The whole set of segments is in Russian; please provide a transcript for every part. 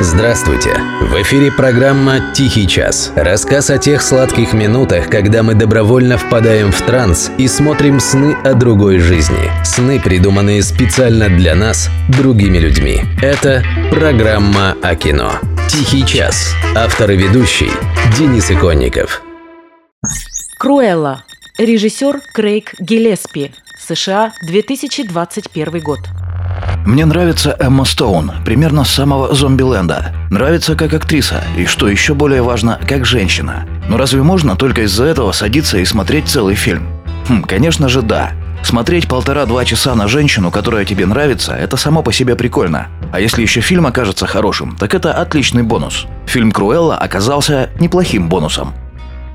Здравствуйте! В эфире программа «Тихий час». Рассказ о тех сладких минутах, когда мы добровольно впадаем в транс и смотрим сны о другой жизни. Сны, придуманные специально для нас, другими людьми. Это программа о кино. «Тихий час». Автор и ведущий Денис Иконников. Круэлла. Режиссер Крейг Гиллеспи. США, 2021 год. Мне нравится Эмма Стоун, примерно с самого Зомбиленда. Нравится как актриса, и что еще более важно, как женщина. Но разве можно только из-за этого садиться и смотреть целый фильм? Хм, конечно же да. Смотреть полтора-два часа на женщину, которая тебе нравится, это само по себе прикольно. А если еще фильм окажется хорошим, так это отличный бонус. Фильм «Круэлла» оказался неплохим бонусом.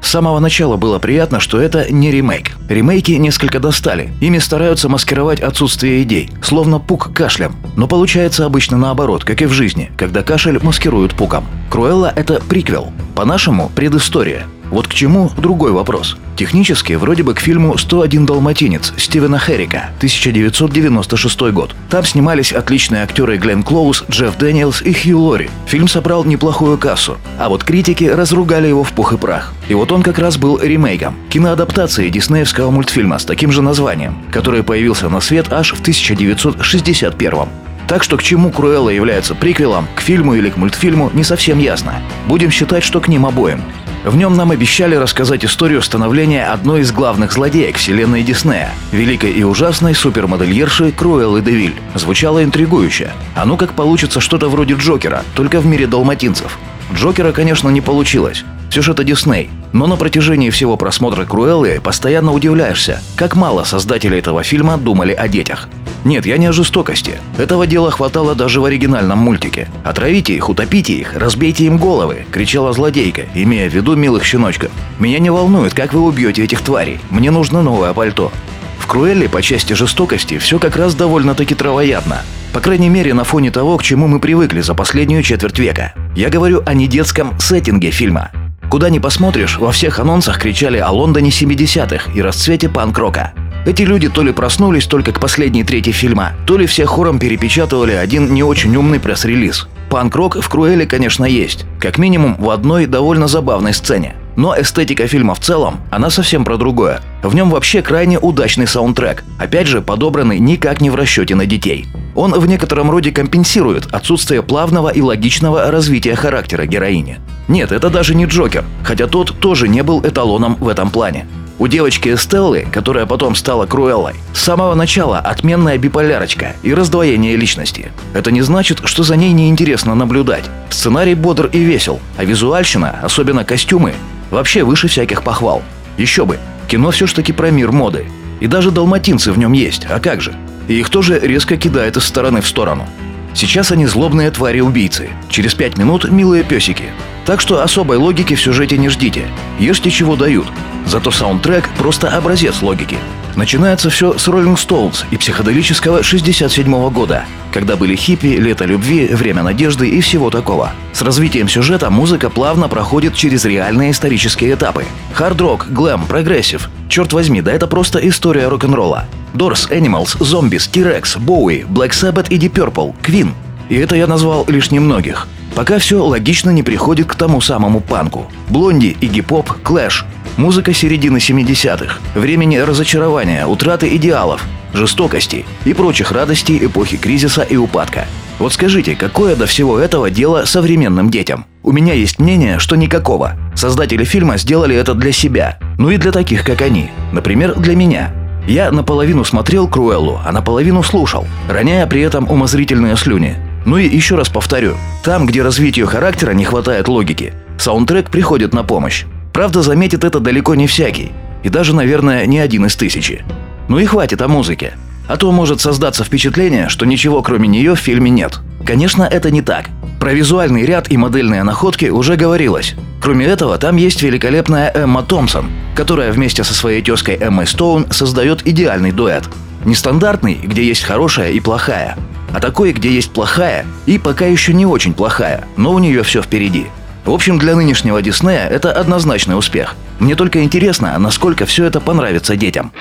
С самого начала было приятно, что это не ремейк. Ремейки несколько достали. Ими стараются маскировать отсутствие идей, словно пук кашлем. Но получается обычно наоборот, как и в жизни, когда кашель маскируют пуком. Круэлла – это приквел. По-нашему – предыстория. Вот к чему другой вопрос. Технически, вроде бы к фильму «101 далматинец» Стивена Херрика, 1996 год. Там снимались отличные актеры Глен Клоуз, Джефф Дэниелс и Хью Лори. Фильм собрал неплохую кассу, а вот критики разругали его в пух и прах. И вот он как раз был ремейком, киноадаптацией диснеевского мультфильма с таким же названием, который появился на свет аж в 1961 так что к чему Круэлла является приквелом, к фильму или к мультфильму, не совсем ясно. Будем считать, что к ним обоим. В нем нам обещали рассказать историю становления одной из главных злодеек вселенной Диснея – великой и ужасной супермодельерши Круэллы Девиль. Звучало интригующе. А ну как получится что-то вроде Джокера, только в мире далматинцев. Джокера, конечно, не получилось. Все же это Дисней. Но на протяжении всего просмотра Круэллы постоянно удивляешься, как мало создатели этого фильма думали о детях. Нет, я не о жестокости. Этого дела хватало даже в оригинальном мультике. «Отравите их, утопите их, разбейте им головы!» – кричала злодейка, имея в виду милых щеночков. «Меня не волнует, как вы убьете этих тварей. Мне нужно новое пальто». В Круэлле по части жестокости все как раз довольно-таки травоядно. По крайней мере, на фоне того, к чему мы привыкли за последнюю четверть века. Я говорю о недетском сеттинге фильма. Куда ни посмотришь, во всех анонсах кричали о Лондоне 70-х и расцвете панк-рока. Эти люди то ли проснулись только к последней трети фильма, то ли все хором перепечатывали один не очень умный пресс-релиз. Панк-рок в Круэле, конечно, есть. Как минимум в одной довольно забавной сцене. Но эстетика фильма в целом, она совсем про другое. В нем вообще крайне удачный саундтрек, опять же подобранный никак не в расчете на детей. Он в некотором роде компенсирует отсутствие плавного и логичного развития характера героини. Нет, это даже не Джокер, хотя тот тоже не был эталоном в этом плане. У девочки Эстеллы, которая потом стала Круэллой, с самого начала отменная биполярочка и раздвоение личности. Это не значит, что за ней неинтересно наблюдать. Сценарий бодр и весел, а визуальщина, особенно костюмы, вообще выше всяких похвал. Еще бы, кино все ж таки про мир моды. И даже далматинцы в нем есть, а как же? И их тоже резко кидает из стороны в сторону. Сейчас они злобные твари-убийцы. Через пять минут милые песики. Так что особой логики в сюжете не ждите. Ешьте чего дают. Зато саундтрек просто образец логики. Начинается все с Rolling Stones и психоделического 67 года, когда были хиппи, лето любви, время надежды и всего такого. С развитием сюжета музыка плавно проходит через реальные исторические этапы. Хард-рок, глэм, прогрессив. Черт возьми, да это просто история рок-н-ролла. Doors, Animals, Zombies, T-Rex, Bowie, Black Sabbath и Deep Purple, Queen. И это я назвал лишь немногих. Пока все логично не приходит к тому самому панку. Блонди, Игги Поп, Клэш. Музыка середины 70-х. Времени разочарования, утраты идеалов, жестокости и прочих радостей эпохи кризиса и упадка. Вот скажите, какое до всего этого дело современным детям? У меня есть мнение, что никакого. Создатели фильма сделали это для себя. Ну и для таких, как они. Например, для меня. Я наполовину смотрел Круэллу, а наполовину слушал, роняя при этом умозрительные слюни. Ну и еще раз повторю, там, где развитию характера не хватает логики, саундтрек приходит на помощь. Правда, заметит это далеко не всякий, и даже, наверное, не один из тысячи. Ну и хватит о музыке. А то может создаться впечатление, что ничего кроме нее в фильме нет. Конечно, это не так. Про визуальный ряд и модельные находки уже говорилось. Кроме этого, там есть великолепная Эмма Томпсон, которая вместе со своей тезкой Эммой Стоун создает идеальный дуэт. Нестандартный, где есть хорошая и плохая, а такой, где есть плохая и пока еще не очень плохая, но у нее все впереди. В общем, для нынешнего Диснея это однозначный успех. Мне только интересно, насколько все это понравится детям.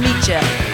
Meet you.